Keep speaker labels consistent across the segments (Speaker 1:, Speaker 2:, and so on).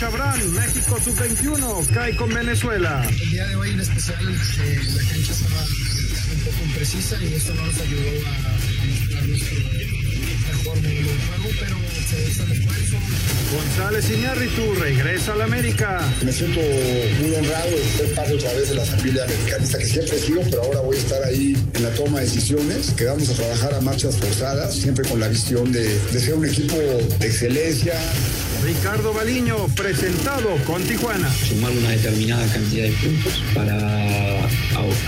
Speaker 1: Chabrán, México sub-21, cae con Venezuela.
Speaker 2: El día de hoy en especial eh, la cancha estaba un poco imprecisa y eso no nos ayudó a, a mostrar nuestro mejor del juego, pero se hizo el esfuerzo.
Speaker 1: González Iñárritu regresa al América.
Speaker 3: Me siento muy honrado de ser parte otra vez de la familia americanista que siempre he sido, pero ahora voy a estar ahí en la toma de decisiones, que vamos a trabajar a marchas forzadas, siempre con la visión de, de ser un equipo de excelencia.
Speaker 1: Ricardo Baliño, presentado con Tijuana.
Speaker 4: Sumar una determinada cantidad de puntos para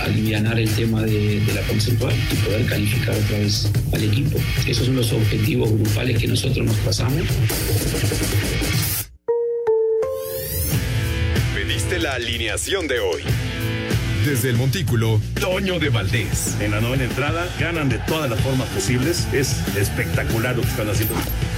Speaker 4: aliviar el tema de, de la conceptual y poder calificar otra vez al equipo. Esos son los objetivos grupales que nosotros nos pasamos.
Speaker 5: Pediste la alineación de hoy. Desde el Montículo, Toño de Valdés.
Speaker 6: En la novena entrada ganan de todas las formas posibles. Es espectacular lo que están haciendo.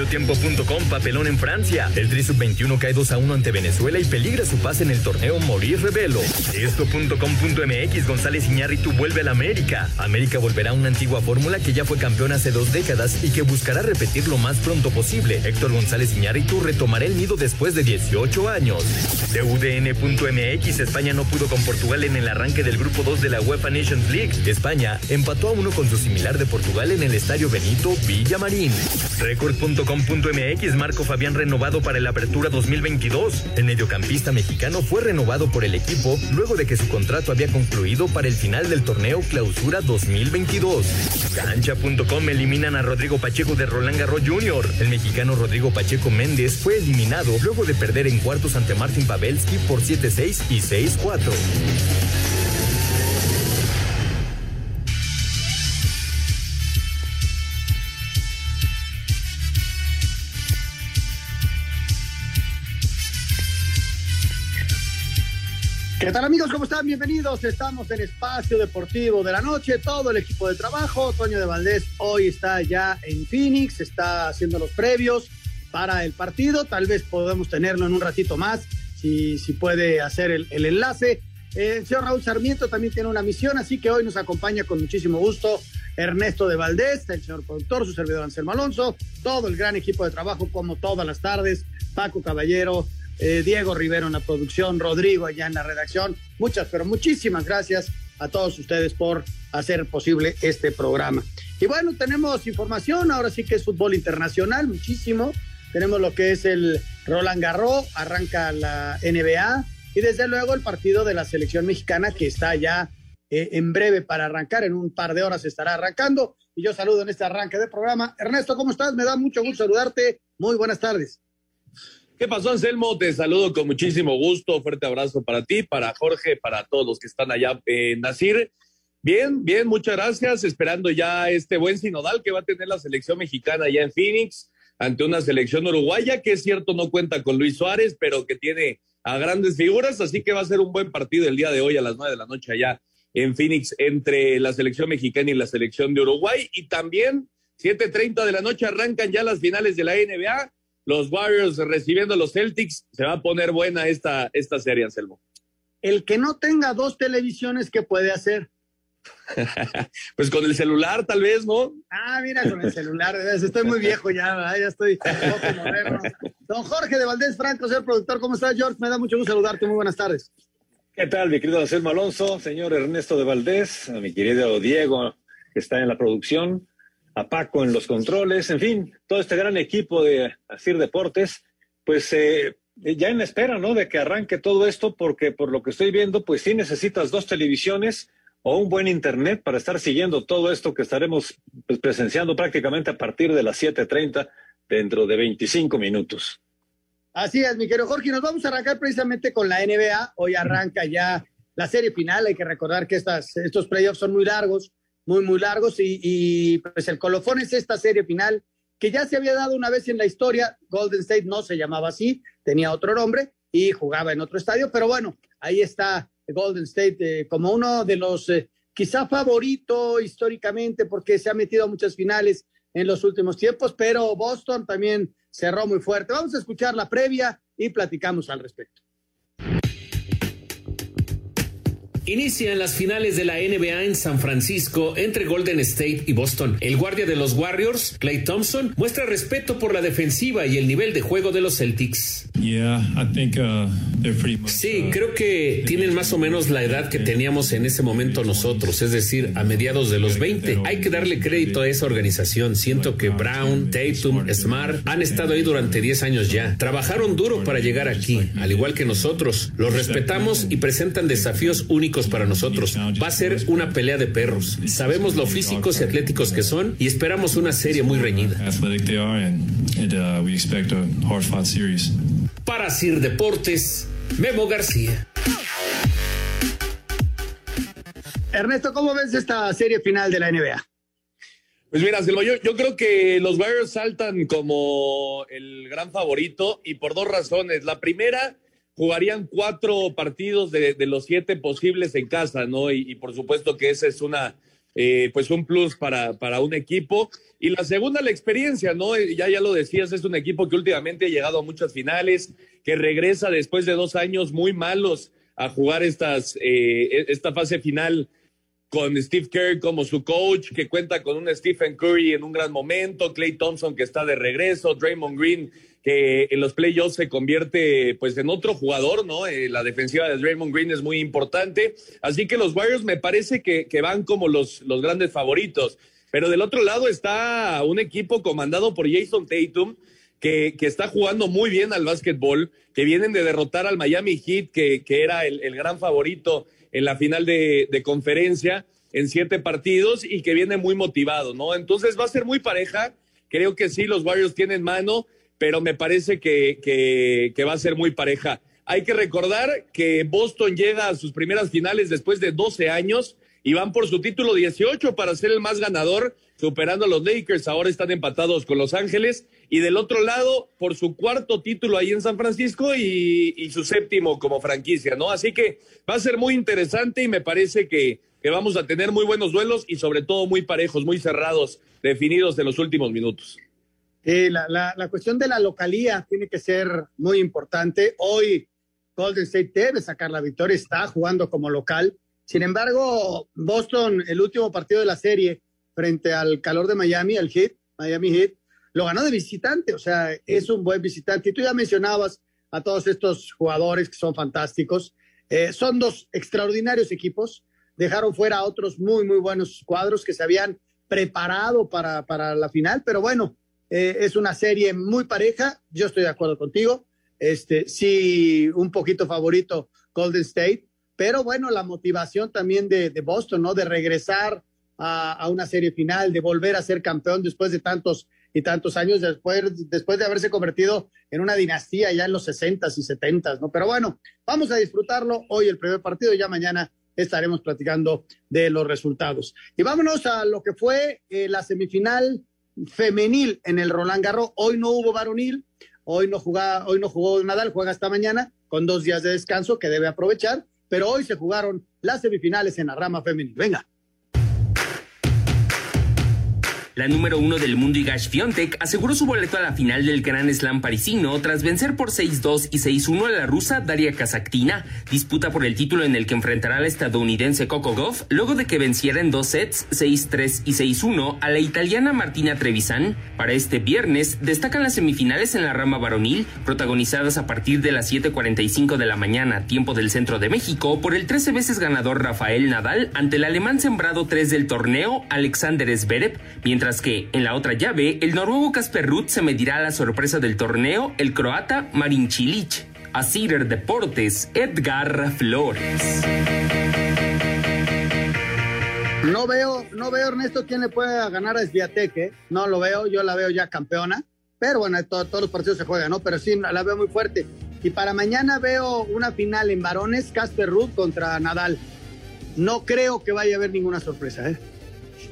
Speaker 7: Mediotiempo.com, papelón en Francia. El Tri Sub-21 cae 2 a 1 ante Venezuela y peligra su pase en el torneo Morir Revelo. Esto.com.mx, González Iñárritu vuelve a la América. América volverá a una antigua fórmula que ya fue campeón hace dos décadas y que buscará repetir lo más pronto posible. Héctor González Iñárritu retomará el nido después de 18 años. De UDN.mx, España no pudo con Portugal en el arranque del grupo 2 de la UEFA Nations League. España empató a uno con su similar de Portugal en el estadio Benito Villamarín. Record.com.mx, Marco Fabián renovado para el Apertura 2022. El mediocampista mexicano fue renovado por el equipo luego de que su contrato había concluido para el final del torneo Clausura 2022. Cancha.com eliminan a Rodrigo Pacheco de Roland Garros Jr. El mexicano Rodrigo Pacheco Méndez fue eliminado luego de perder en cuartos ante Martin Pavelski por 7-6 y 6-4.
Speaker 8: ¿Qué tal amigos? ¿Cómo están? Bienvenidos. Estamos en Espacio Deportivo de la Noche. Todo el equipo de trabajo. Toño de Valdés hoy está ya en Phoenix, está haciendo los previos para el partido. Tal vez podamos tenerlo en un ratito más, si, si puede hacer el, el enlace. Eh, el señor Raúl Sarmiento también tiene una misión, así que hoy nos acompaña con muchísimo gusto Ernesto de Valdés, el señor productor, su servidor Anselmo Alonso, todo el gran equipo de trabajo, como todas las tardes, Paco Caballero, eh, Diego Rivero en la producción, Rodrigo allá en la redacción. Muchas, pero muchísimas gracias a todos ustedes por hacer posible este programa. Y bueno, tenemos información, ahora sí que es fútbol internacional, muchísimo. Tenemos lo que es el Roland Garros, arranca la NBA y desde luego el partido de la selección mexicana que está ya eh, en breve para arrancar, en un par de horas estará arrancando. Y yo saludo en este arranque de programa. Ernesto, ¿cómo estás? Me da mucho gusto saludarte. Muy buenas tardes.
Speaker 9: ¿Qué pasó, Anselmo? Te saludo con muchísimo gusto. Fuerte abrazo para ti, para Jorge, para todos los que están allá en Nacir. Bien, bien, muchas gracias. Esperando ya este buen sinodal que va a tener la selección mexicana allá en Phoenix ante una selección uruguaya que es cierto no cuenta con Luis Suárez, pero que tiene a grandes figuras, así que va a ser un buen partido el día de hoy a las nueve de la noche allá en Phoenix entre la selección mexicana y la selección de Uruguay. Y también 7.30 de la noche arrancan ya las finales de la NBA los Warriors recibiendo a los Celtics. Se va a poner buena esta, esta serie, Anselmo.
Speaker 8: El que no tenga dos televisiones, ¿qué puede hacer?
Speaker 9: pues con el celular, tal vez, ¿no?
Speaker 8: Ah, mira, con el celular. Estoy muy viejo ya, ya estoy. Don Jorge de Valdés Franco, señor productor, ¿cómo estás, George? Me da mucho gusto saludarte. Muy buenas tardes.
Speaker 10: ¿Qué tal, mi querido Anselmo Alonso, señor Ernesto de Valdés, a mi querido Diego, que está en la producción, a Paco en los controles, en fin, todo este gran equipo de Asir Deportes, pues eh, ya en espera, ¿no? De que arranque todo esto, porque por lo que estoy viendo, pues sí necesitas dos televisiones o un buen internet para estar siguiendo todo esto que estaremos pues, presenciando prácticamente a partir de las 7:30 dentro de 25 minutos.
Speaker 8: Así es, mi querido Jorge, nos vamos a arrancar precisamente con la NBA. Hoy arranca ya la serie final. Hay que recordar que estas, estos playoffs son muy largos muy, muy largos y, pues el colofón es esta serie final que ya se había dado una vez en la historia, Golden State no se llamaba así, tenía otro nombre, y jugaba en otro estadio, pero bueno, ahí está Golden State eh, como uno de los eh, quizá favorito históricamente porque se ha metido a muchas finales en los últimos tiempos, pero Boston también cerró muy fuerte. Vamos a escuchar la previa y platicamos al respecto.
Speaker 11: Inician las finales de la NBA en San Francisco entre Golden State y Boston. El guardia de los Warriors, Clay Thompson, muestra respeto por la defensiva y el nivel de juego de los Celtics.
Speaker 12: Uh,
Speaker 11: sí, creo que tienen más o menos la edad que teníamos en ese momento nosotros, es decir, a mediados de los 20. Hay que darle crédito a esa organización. Siento que Brown, Tatum, Smart han estado ahí durante 10 años ya. Trabajaron duro para llegar aquí, al igual que nosotros. Los respetamos y presentan desafíos únicos para nosotros. Va a ser una pelea de perros. Sabemos lo físicos y atléticos que son y esperamos una serie muy reñida. Para Sir Deportes, Memo García.
Speaker 8: Ernesto, ¿cómo ves esta serie final de la NBA?
Speaker 9: Pues mira, Silva, yo, yo, creo que los Warriors saltan como el gran favorito y por dos razones. La primera, jugarían cuatro partidos de, los siete posibles en casa, ¿no? Y, por supuesto que ese es una, eh, pues un plus para, para un equipo. Y la segunda, la experiencia, ¿no? Eh, ya, ya lo decías, es un equipo que últimamente ha llegado a muchas finales, que regresa después de dos años muy malos a jugar estas, eh, esta fase final con Steve Kerr como su coach, que cuenta con un Stephen Curry en un gran momento, Clay Thompson que está de regreso, Draymond Green que en los playoffs se convierte pues en otro jugador, ¿no? Eh, la defensiva de Draymond Green es muy importante, así que los Warriors me parece que, que van como los, los grandes favoritos, pero del otro lado está un equipo comandado por Jason Tatum, que, que, está jugando muy bien al básquetbol, que vienen de derrotar al Miami Heat, que, que era el, el, gran favorito en la final de, de, conferencia en siete partidos y que viene muy motivado, ¿no? Entonces va a ser muy pareja. Creo que sí, los Warriors tienen mano pero me parece que, que, va a ser muy pareja. Hay que recordar que Boston llega a sus primeras finales después de 12 años y van por su título 18 para ser el más ganador, superando a los Lakers. Ahora están empatados con Los Ángeles. Y del otro lado, por su cuarto título ahí en San Francisco y, y su séptimo como franquicia, ¿no? Así que va a ser muy interesante y me parece que, que vamos a tener muy buenos duelos y sobre todo muy parejos, muy cerrados, definidos en los últimos minutos.
Speaker 8: Eh, la, la, cuestión de la localía tiene que ser muy importante. Hoy Golden State debe sacar la victoria, está jugando como local. Sin embargo, Boston, el último partido de la serie frente al calor de Miami, al Heat, Miami Heat, lo ganó de visitante, o sea, es un buen visitante. Y tú ya mencionabas a todos estos jugadores que son fantásticos. Eh, son dos extraordinarios equipos. Dejaron fuera a otros muy, muy buenos cuadros que se habían preparado para, para la final, pero bueno, eh, es una serie muy pareja, yo estoy de acuerdo contigo. Este, sí, un poquito favorito Golden State, pero bueno, la motivación también de, Boston, ¿no? De regresar a, una serie final, de volver a ser campeón después de tantos y tantos años, después, después de haberse convertido en una dinastía ya en los 60s y 70s, ¿no? Pero bueno, vamos a disfrutarlo hoy el primer partido, ya mañana estaremos platicando de los resultados. Y vámonos a lo que fue eh, la semifinal femenil en el Roland Garros. Hoy no hubo varonil, hoy no, jugaba, hoy no jugó Nadal, juega hasta mañana con dos días de descanso que debe aprovechar, pero hoy se jugaron las semifinales en la rama femenil. Venga.
Speaker 13: La número uno del mundo Igash Fiontek aseguró su boleto a la final del Gran Slam parisino tras vencer por 6-2 y 6-1 a la rusa Daria Kazaktina, disputa por el título en el que enfrentará al estadounidense Coco Goff luego de que venciera en dos sets 6-3 y 6-1 a la italiana Martina Trevisan. Para este viernes destacan las semifinales en la rama varonil, protagonizadas a partir de las 7.45 de la mañana, tiempo del centro de México, por el 13 veces ganador Rafael Nadal ante el alemán sembrado 3 del torneo Alexander Zverev, mientras que en la otra llave, el noruego Casper Ruth se medirá a la sorpresa del torneo, el croata Marin Cilic. A Cider Deportes, Edgar Flores.
Speaker 8: No veo, no veo, Ernesto, quién le puede ganar a Sviatek, No lo veo, yo la veo ya campeona. Pero bueno, todos los partidos se juegan, ¿no? Pero sí, la veo muy fuerte. Y para mañana veo una final en varones, Casper Ruth contra Nadal. No creo que vaya a haber ninguna sorpresa, ¿eh?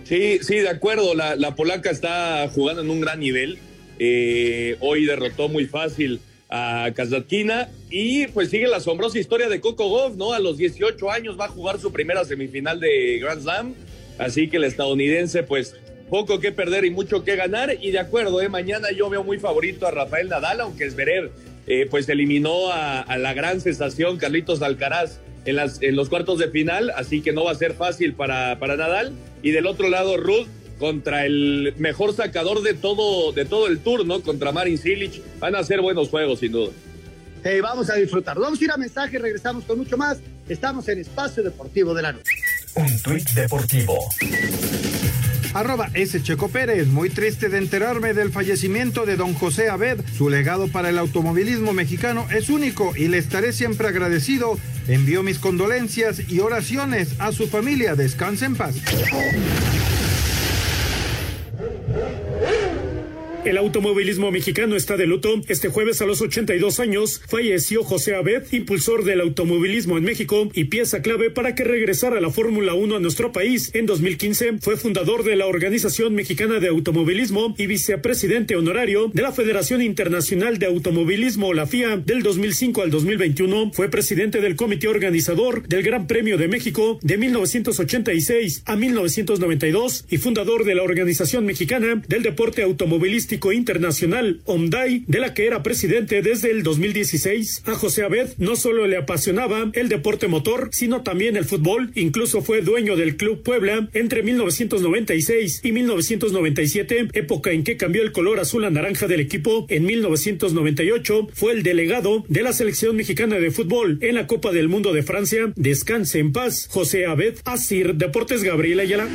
Speaker 9: Sí, sí, de acuerdo. La, polaca está jugando en un gran nivel. Eh, hoy derrotó muy fácil a Kazatkina y pues sigue la asombrosa historia de Coco Goff, ¿no? A los 18 años va a jugar su primera semifinal de Grand Slam, así que el estadounidense pues poco que perder y mucho que ganar y de acuerdo, ¿eh? mañana yo veo muy favorito a Rafael Nadal, aunque es verer, eh, pues eliminó a, a, la gran sensación Carlitos Alcaraz en, las, en los cuartos de final, así que no va a ser fácil para, para Nadal y del otro lado Ruth contra el mejor sacador de todo, de todo el tour, ¿no? Contra Marin Cilic. Van a ser buenos juegos, sin duda.
Speaker 8: Hey, vamos a disfrutar. Vamos a ir a mensaje, regresamos con mucho más. Estamos en Espacio Deportivo de la Noche.
Speaker 14: Un tuit deportivo.
Speaker 1: Arroba S. Checo Pérez, muy triste de enterarme del fallecimiento de don José Abed. Su legado para el automovilismo mexicano es único y le estaré siempre agradecido. Envío mis condolencias y oraciones a su familia. Descanse en paz.
Speaker 12: El automovilismo mexicano está de luto. Este jueves a los 82 años falleció José Abed, impulsor del automovilismo en México y pieza clave para que regresara la Fórmula 1 a nuestro país. En 2015 fue fundador de la Organización Mexicana de Automovilismo y vicepresidente honorario de la Federación Internacional de Automovilismo, la FIA, del 2005 al 2021. Fue presidente del comité organizador del Gran Premio de México de 1986 a 1992 y fundador de la Organización Mexicana del Deporte Automovilístico Internacional, OMDAI, de la que era presidente desde el 2016. A José Abed no solo le apasionaba el deporte motor, sino también el fútbol. Incluso fue dueño del Club Puebla entre 1996 y 1997, época en que cambió el color azul a naranja del equipo. En 1998 fue el delegado de la selección mexicana de fútbol en la Copa del Mundo de Francia. Descanse en paz, José Abed, Asir, Deportes Gabriela Ayala.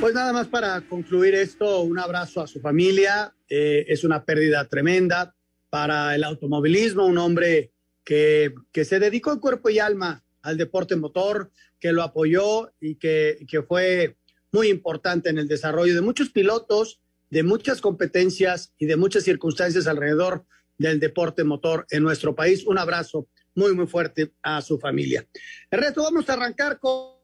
Speaker 8: Pues nada más para concluir esto, un abrazo a su familia. Eh, es una pérdida tremenda para el automovilismo, un hombre que, que, se dedicó en cuerpo y alma al deporte motor, que lo apoyó y que, que fue muy importante en el desarrollo de muchos pilotos, de muchas competencias y de muchas circunstancias alrededor del deporte motor en nuestro país. Un abrazo muy, muy fuerte a su familia. El resto vamos a arrancar con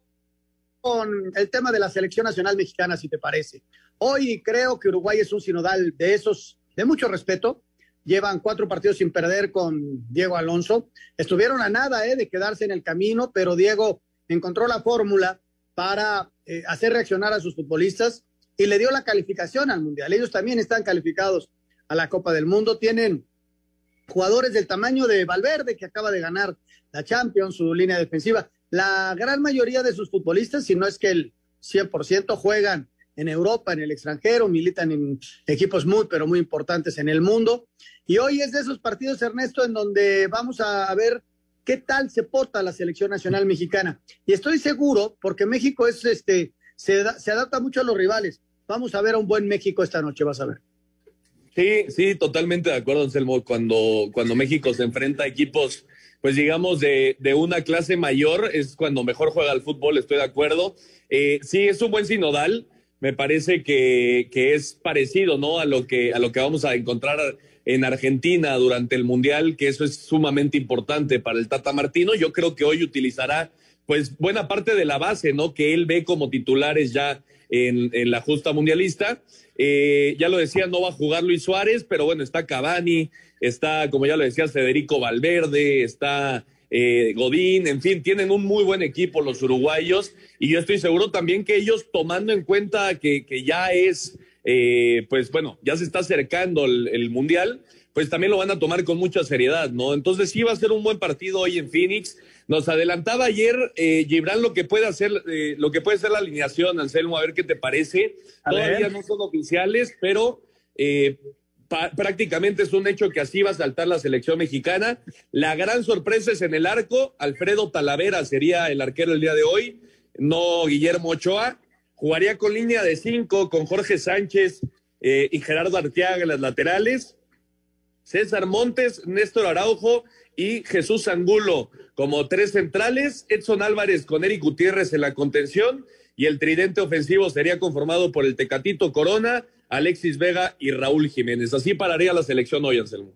Speaker 8: con el tema de la selección nacional mexicana, si te parece. Hoy creo que Uruguay es un sinodal de esos de mucho respeto. Llevan cuatro partidos sin perder con Diego Alonso. Estuvieron a nada eh, de quedarse en el camino, pero Diego encontró la fórmula para eh, hacer reaccionar a sus futbolistas y le dio la calificación al Mundial. Ellos también están calificados a la Copa del Mundo. Tienen jugadores del tamaño de Valverde, que acaba de ganar la Champions, su línea defensiva. La gran mayoría de sus futbolistas, si no es que el 100% juegan en Europa, en el extranjero, militan en equipos muy, pero muy importantes en el mundo. Y hoy es de esos partidos, Ernesto, en donde vamos a ver qué tal se porta la selección nacional mexicana. Y estoy seguro, porque México es este, se, se adapta mucho a los rivales. Vamos a ver a un buen México esta noche, vas a ver.
Speaker 9: Sí, sí, totalmente de acuerdo, Anselmo. Cuando, cuando México se enfrenta a equipos pues digamos, de, de, una clase mayor, es cuando mejor juega el fútbol, estoy de acuerdo. Eh, sí, es un buen sinodal, me parece que, que, es parecido, ¿no? A lo, que, a lo que vamos a encontrar en Argentina durante el Mundial, que eso es sumamente importante para el Tata Martino. Yo creo que hoy utilizará, pues, buena parte de la base, ¿no? Que él ve como titulares ya en, en la justa mundialista. Eh, ya lo decía, no va a jugar Luis Suárez, pero bueno, está Cavani, está, como ya lo decía, Federico Valverde, está eh, Godín, en fin, tienen un muy buen equipo los uruguayos y yo estoy seguro también que ellos tomando en cuenta que, que ya es, eh, pues bueno, ya se está acercando el, el, Mundial, pues también lo van a tomar con mucha seriedad, ¿no? Entonces sí va a ser un buen partido hoy en Phoenix. Nos adelantaba ayer eh, Gibran lo que puede hacer, eh, lo que puede ser la alineación, Anselmo, a ver qué te parece. A Todavía ver. no son oficiales, pero eh, prácticamente es un hecho que así va a saltar la selección mexicana. La gran sorpresa es en el arco. Alfredo Talavera sería el arquero el día de hoy, no Guillermo Ochoa. Jugaría con línea de cinco, con Jorge Sánchez eh, y Gerardo Arteaga en las laterales. César Montes, Néstor Araujo y Jesús Angulo como tres centrales. Edson Álvarez con Eric Gutiérrez en la contención. Y el tridente ofensivo sería conformado por el Tecatito Corona, Alexis Vega y Raúl Jiménez. Así pararía la selección hoy, Anselmo.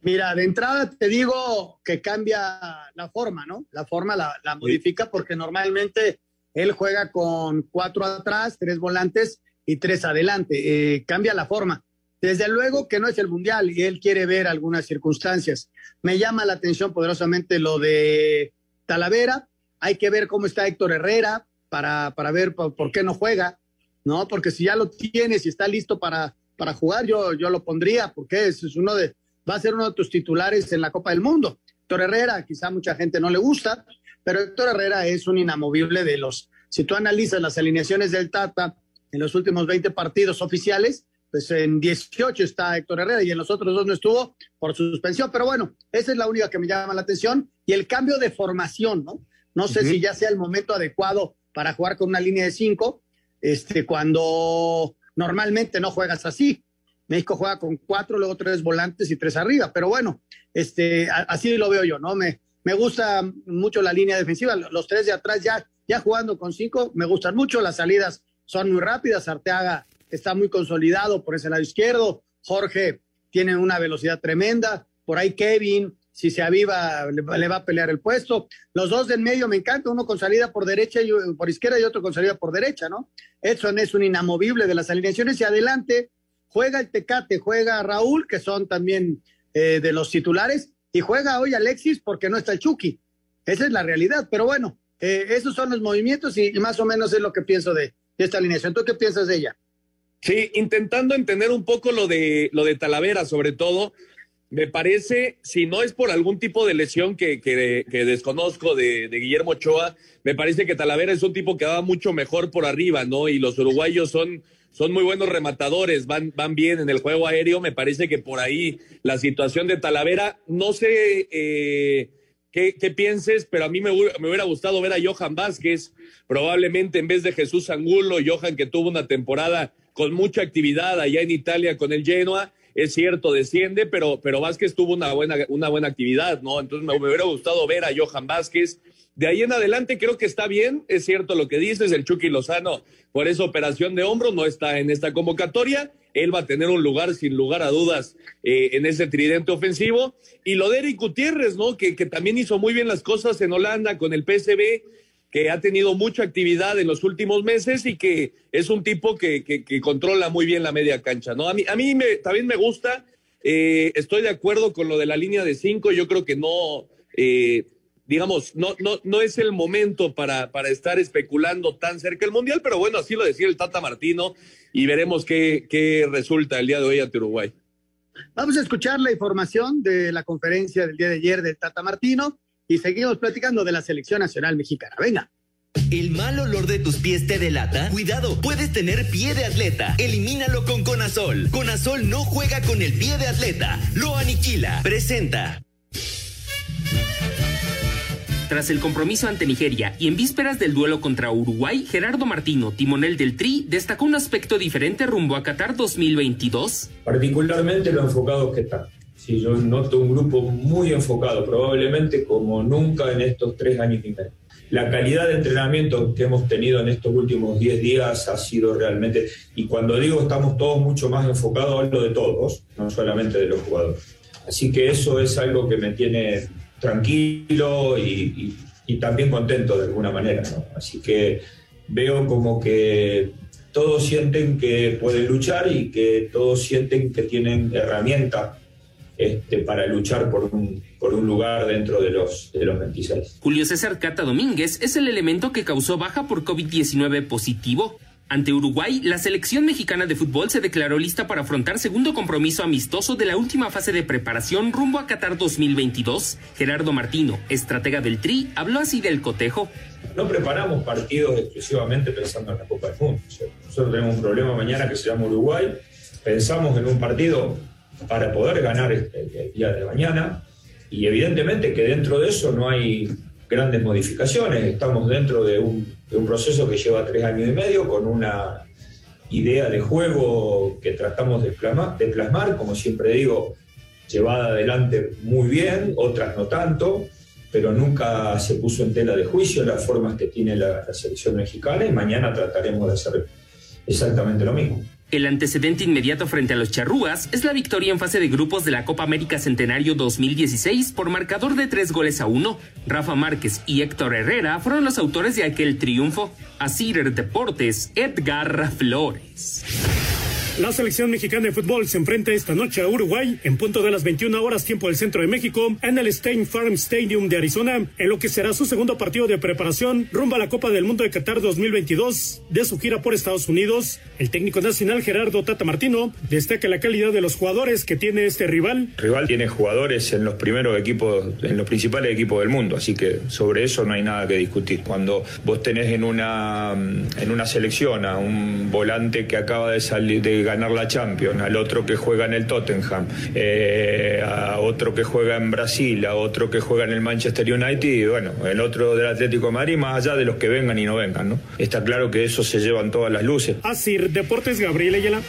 Speaker 8: Mira, de entrada te digo que cambia la forma, ¿no? La forma la, la modifica sí. porque normalmente él juega con cuatro atrás, tres volantes y tres adelante. Eh, cambia la forma. Desde luego que no es el Mundial y él quiere ver algunas circunstancias. Me llama la atención poderosamente lo de Talavera. Hay que ver cómo está Héctor Herrera para, para ver por, qué no juega, ¿no? Porque si ya lo tienes y está listo para, para jugar, yo, yo lo pondría, porque es uno de, va a ser uno de tus titulares en la Copa del Mundo. Héctor Herrera, quizá mucha gente no le gusta, pero Héctor Herrera es un inamovible de los. Si tú analizas las alineaciones del Tata en los últimos 20 partidos oficiales, pues en 18 está Héctor Herrera y en los otros dos no estuvo por suspensión, pero bueno, esa es la única que me llama la atención. Y el cambio de formación, ¿no? No sé si ya sea el momento adecuado para jugar con una línea de cinco, este, cuando normalmente no juegas así. México juega con cuatro, luego tres volantes y tres arriba, pero bueno, este, así lo veo yo, ¿no? Me, me gusta mucho la línea defensiva, los tres de atrás ya, ya jugando con cinco, me gustan mucho, las salidas son muy rápidas, Arteaga está muy consolidado por ese lado izquierdo. Jorge tiene una velocidad tremenda. Por ahí Kevin, si se aviva, le, va a pelear el puesto. Los dos del medio me encanta, uno con salida por derecha y por izquierda y otro con salida por derecha, ¿no? Edson es un inamovible de las alineaciones y adelante juega el Tecate, juega Raúl, que son también eh, de los titulares, y juega hoy Alexis porque no está el Chucky. Esa es la realidad, pero bueno, eh, esos son los movimientos y, más o menos es lo que pienso de, de esta alineación. ¿Tú qué piensas de ella?
Speaker 9: Sí, intentando entender un poco lo de, lo de Talavera, sobre todo, me parece, si no es por algún tipo de lesión que, que, desconozco de, Guillermo Ochoa, me parece que Talavera es un tipo que va mucho mejor por arriba, ¿no? Y los uruguayos son, son muy buenos rematadores, van, van bien en el juego aéreo, me parece que por ahí la situación de Talavera, no sé eh, qué, pienses, pero a mí me, me hubiera gustado ver a Johan Vázquez, probablemente en vez de Jesús Angulo, Johan que tuvo una temporada con mucha actividad allá en Italia con el Genoa. Es cierto, desciende, pero, pero Vázquez tuvo una buena, una buena actividad, ¿no? Entonces me, hubiera gustado ver a Johan Vázquez. De ahí en adelante creo que está bien, es cierto lo que dices, el Chucky Lozano por esa operación de hombro no está en esta convocatoria, él va a tener un lugar sin lugar a dudas eh, en ese tridente ofensivo. Y lo de Eric Gutiérrez, ¿no? Que, que también hizo muy bien las cosas en Holanda con el PSB, que ha tenido mucha actividad en los últimos meses y que es un tipo que, que, controla muy bien la media cancha, ¿no? A mí, a mí me, también me gusta, eh, estoy de acuerdo con lo de la línea de cinco, yo creo que no, eh, digamos, no, no, no es el momento para, para estar especulando tan cerca del Mundial, pero bueno, así lo decía el Tata Martino y veremos qué, qué resulta el día de hoy ante Uruguay.
Speaker 8: Vamos a escuchar la información de la conferencia del día de ayer del Tata Martino y seguimos platicando de la selección nacional mexicana. Venga.
Speaker 15: ¿El mal olor de tus pies te delata? Cuidado, puedes tener pie de atleta. Elimínalo con Conazol. Conazol no juega con el pie de atleta, lo aniquila. Presenta.
Speaker 13: Tras el compromiso ante Nigeria y en vísperas del duelo contra Uruguay, Gerardo Martino, timonel del Tri, destacó un aspecto diferente rumbo a Qatar 2022.
Speaker 16: Particularmente lo enfocado que está Sí, yo noto un grupo muy enfocado, probablemente como nunca en estos tres años y medio. La calidad de entrenamiento que hemos tenido en estos últimos 10 días ha sido realmente, y cuando digo estamos todos mucho más enfocados, hablo de todos, no solamente de los jugadores. Así que eso es algo que me tiene tranquilo y, también contento de alguna manera. Así que veo como que todos sienten que pueden luchar y que todos sienten que tienen herramientas este, para luchar por un, por un lugar dentro de los, de los 26.
Speaker 13: Julio César Cata Domínguez es el elemento que causó baja por COVID-19 positivo. Ante Uruguay, la selección mexicana de fútbol se declaró lista para afrontar segundo compromiso amistoso de la última fase de preparación rumbo a Qatar 2022. Gerardo Martino, estratega del Tri, habló así del cotejo.
Speaker 16: No preparamos partidos exclusivamente pensando en la Copa del Mundo. nosotros tenemos un problema mañana que se llama Uruguay. Pensamos en un partido para poder ganar este, el día de mañana. Y evidentemente que dentro de eso no hay grandes modificaciones. Estamos dentro de un, proceso que lleva tres años y medio con una idea de juego que tratamos de plasmar, de plasmar como siempre digo, llevada adelante muy bien, otras no tanto, pero nunca se puso en tela de juicio las formas que tiene la selección mexicana y mañana trataremos de hacer exactamente lo mismo.
Speaker 13: El antecedente inmediato frente a los charrúas es la victoria en fase de grupos de la Copa América Centenario 2016 por marcador de tres goles a uno. Rafa Márquez y Héctor Herrera fueron los autores de aquel triunfo. A Cider Deportes, Edgar Flores.
Speaker 12: La selección mexicana de fútbol se enfrenta esta noche a Uruguay en punto de las 21 horas tiempo del centro de México en el State Farm Stadium de Arizona, en lo que será su segundo partido de preparación rumbo a la Copa del Mundo de Qatar 2022 de su gira por Estados Unidos. El técnico nacional Gerardo Tata Martino destaca la calidad de los jugadores que tiene este rival.
Speaker 16: Rival tiene jugadores en los primeros equipos, en los principales equipos del mundo, así que sobre eso no hay nada que discutir. Cuando vos tenés en una en una selección a un volante que acaba de salir de ganar la Champions, al otro que juega en el Tottenham, eh, a otro que juega en Brasil, a otro que juega en el Manchester United y bueno, el otro del Atlético de Madrid, más allá de los que vengan y no vengan, ¿no? Está claro que eso se llevan todas las luces.
Speaker 12: Así, Deportes Gabriel Ayala.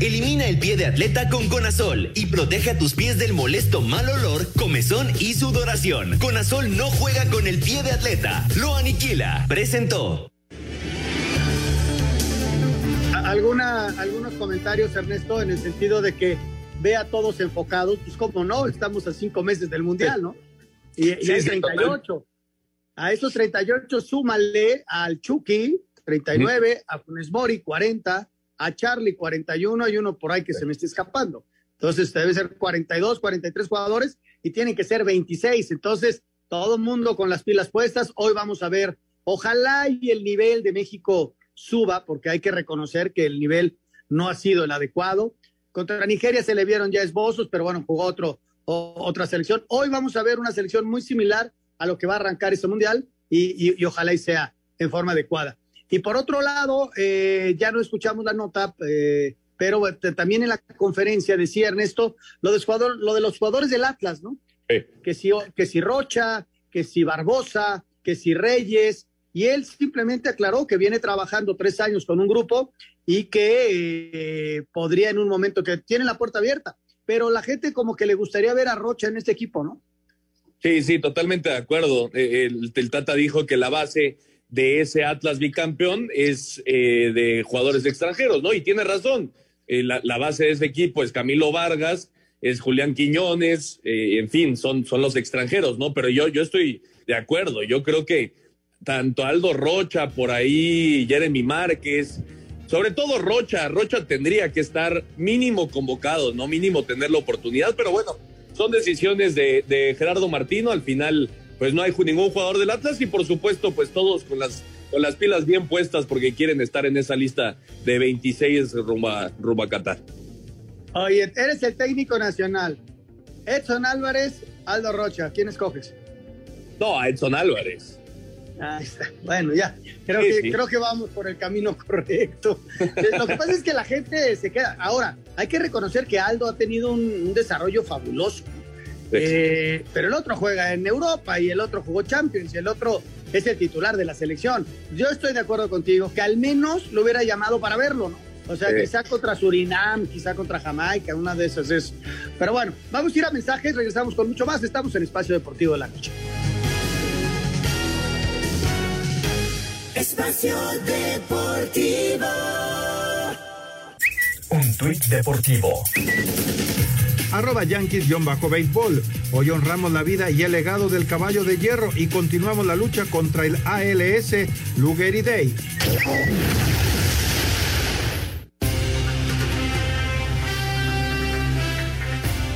Speaker 15: Elimina el pie de atleta con Conazol y protege a tus pies del molesto mal olor, comezón y sudoración. Conazol no juega con el pie de atleta, lo aniquila. Presentó.
Speaker 8: Alguna, algunos comentarios, Ernesto, en el sentido de que ve a todos enfocados, pues como no, estamos a cinco meses del Mundial, ¿no? Y, y hay 38. A esos 38 súmale al Chucky, 39, a Funes Mori, 40, a Charlie, 41, y uno por ahí que se me está escapando. Entonces debe ser 42, 43 jugadores y tienen que ser 26. Entonces, todo el mundo con las pilas puestas. Hoy vamos a ver, ojalá y el nivel de México suba, porque hay que reconocer que el nivel no ha sido el adecuado. Contra Nigeria se le vieron ya esbozos, pero bueno, jugó otro, otra selección. Hoy vamos a ver una selección muy similar a lo que va a arrancar este mundial y, y, ojalá y sea en forma adecuada. Y por otro lado, eh, ya no escuchamos la nota, eh, pero también en la conferencia decía Ernesto lo de, jugador, lo de los jugadores del Atlas, ¿no? Sí. Que, si, que si Rocha, que si Barbosa, que si Reyes, y él simplemente aclaró que viene trabajando tres años con un grupo y que eh, podría en un momento que tiene la puerta abierta, pero la gente como que le gustaría ver a Rocha en este equipo, ¿no?
Speaker 9: Sí, sí, totalmente de acuerdo. Eh, el, Tata dijo que la base de ese Atlas bicampeón es eh, de jugadores extranjeros, ¿no? Y tiene razón. Eh, la, la, base de ese equipo es Camilo Vargas, es Julián Quiñones, en fin, son, son los extranjeros, ¿no? Pero yo, yo estoy de acuerdo. Yo creo que tanto Aldo Rocha, por ahí Jeremy Márquez, sobre todo Rocha, Rocha tendría que estar mínimo convocado, no mínimo tener la oportunidad, pero bueno, son decisiones de, de Gerardo Martino, al final pues no hay ningún jugador del Atlas y por supuesto pues todos con las, con las pilas bien puestas porque quieren estar en esa lista de 26 rumbo a, rumbo a Qatar.
Speaker 8: Oye, eres el técnico nacional. Edson Álvarez, Aldo Rocha, ¿quién escoges?
Speaker 9: No, a Edson Álvarez.
Speaker 8: Ahí está. Bueno, ya. Creo, sí, que, sí. creo que vamos por el camino correcto. Lo que pasa es que la gente se queda. Ahora, hay que reconocer que Aldo ha tenido un, un desarrollo fabuloso. Eh, pero el otro juega en Europa y el otro jugó Champions y el otro es el titular de la selección. Yo estoy de acuerdo contigo que al menos lo hubiera llamado para verlo, ¿no? O sea, sí. quizá contra Surinam, quizá contra Jamaica, una de esas es. Pero bueno, vamos a ir a mensajes, regresamos con mucho más. Estamos en Espacio Deportivo de la Noche.
Speaker 14: Espacio Deportivo. Un tuit deportivo
Speaker 1: arroba yankees-béisbol. Hoy honramos la vida y el legado del caballo de hierro y continuamos la lucha contra el ALS Lugeri Day.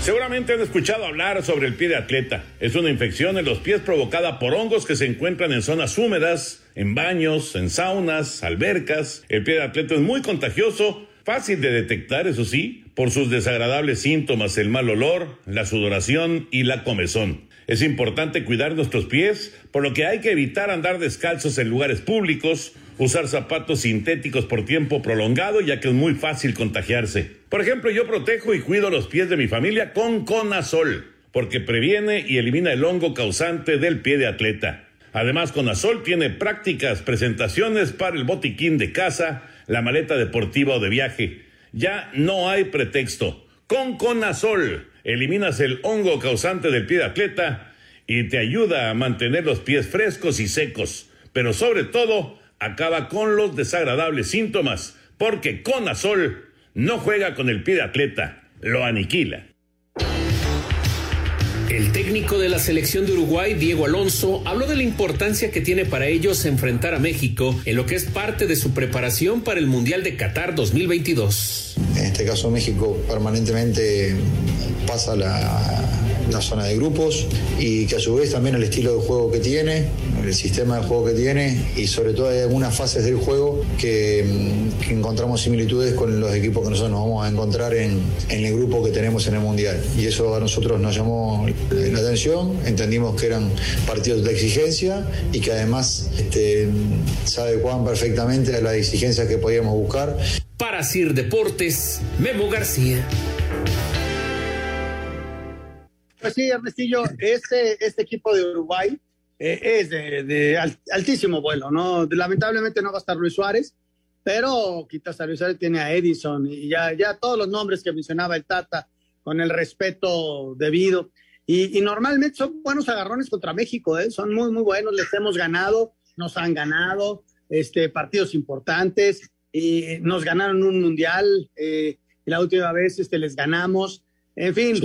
Speaker 6: Seguramente han escuchado hablar sobre el pie de atleta. Es una infección en los pies provocada por hongos que se encuentran en zonas húmedas, en baños, en saunas, albercas. El pie de atleta es muy contagioso, fácil de detectar, eso sí, por sus desagradables síntomas, el mal olor, la sudoración y la comezón. Es importante cuidar nuestros pies, por lo que hay que evitar andar descalzos en lugares públicos, usar zapatos sintéticos por tiempo prolongado, ya que es muy fácil contagiarse. Por ejemplo, yo protejo y cuido los pies de mi familia con Conazol, porque previene y elimina el hongo causante del pie de atleta. Además, Conazol tiene prácticas presentaciones para el botiquín de casa, la maleta deportiva o de viaje. Ya no hay pretexto. Con Conazol eliminas el hongo causante del pie de atleta y te ayuda a mantener los pies frescos y secos, pero sobre todo acaba con los desagradables síntomas, porque Conazol no juega con el pie de atleta, lo aniquila.
Speaker 11: El técnico de la selección de Uruguay, Diego Alonso, habló de la importancia que tiene para ellos enfrentar a México en lo que es parte de su preparación para el Mundial de Qatar 2022.
Speaker 17: En este caso México permanentemente pasa la la zona de grupos y que a su vez también el estilo de juego que tiene, el sistema de juego que tiene y sobre todo hay algunas fases del juego que, mm, encontramos similitudes con los equipos que nosotros nos vamos a encontrar en, el grupo que tenemos en el Mundial. Y eso a nosotros nos llamó la atención, entendimos que eran partidos de exigencia y que además este, se adecuaban perfectamente a las exigencias que podíamos buscar.
Speaker 11: Para Sir Deportes, Memo García.
Speaker 8: Pues sí, Ernestillo, este, este equipo de Uruguay eh, es de, altísimo vuelo, ¿no? Lamentablemente no va a estar Luis Suárez, pero quitas a Luis Suárez, tiene a Edison y ya, ya todos los nombres que mencionaba el Tata, con el respeto debido. Y, normalmente son buenos agarrones contra México, ¿eh? son muy, muy buenos, les hemos ganado, nos han ganado este, partidos importantes, y nos ganaron un mundial, eh, la última vez este, les ganamos. En fin,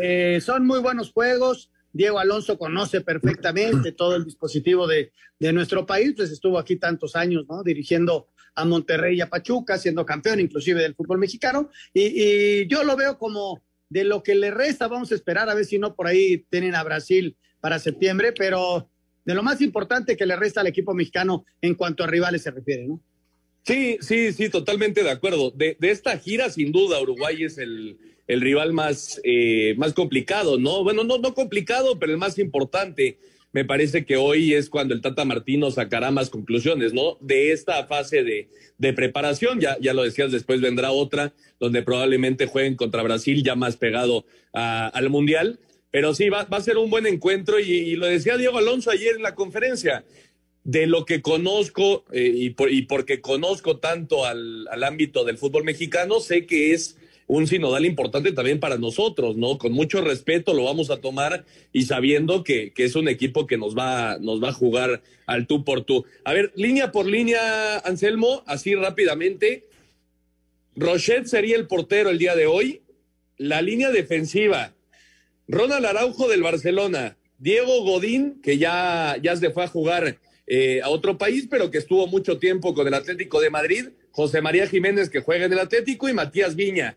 Speaker 8: eh, son muy buenos juegos. Diego Alonso conoce perfectamente todo el dispositivo de, nuestro país, pues estuvo aquí tantos años, ¿no? Dirigiendo a Monterrey y a Pachuca, siendo campeón inclusive del fútbol mexicano. Y, yo lo veo como de lo que le resta, vamos a esperar a ver si no por ahí tienen a Brasil para septiembre, pero de lo más importante que le resta al equipo mexicano en cuanto a rivales se refiere, ¿no?
Speaker 9: Sí, sí, sí, totalmente de acuerdo. De, de esta gira, sin duda, Uruguay es el, el rival más, eh, más complicado, ¿no? Bueno, no, no complicado, pero el más importante. Me parece que hoy es cuando el Tata Martino sacará más conclusiones, ¿no? De esta fase de, de preparación, ya, ya lo decías, después vendrá otra, donde probablemente jueguen contra Brasil, ya más pegado al Mundial. Pero sí, va, va, a ser un buen encuentro y, lo decía Diego Alonso ayer en la conferencia de lo que conozco eh, y, por, y, porque conozco tanto al, al, ámbito del fútbol mexicano, sé que es un sinodal importante también para nosotros, ¿no? Con mucho respeto lo vamos a tomar y sabiendo que, que es un equipo que nos va, nos va a jugar al tú por tú. A ver, línea por línea, Anselmo, así rápidamente. Rochet sería el portero el día de hoy. La línea defensiva. Ronald Araujo del Barcelona. Diego Godín, que ya, ya se fue a jugar eh, a otro país, pero que estuvo mucho tiempo con el Atlético de Madrid. José María Jiménez, que juega en el Atlético, y Matías Viña.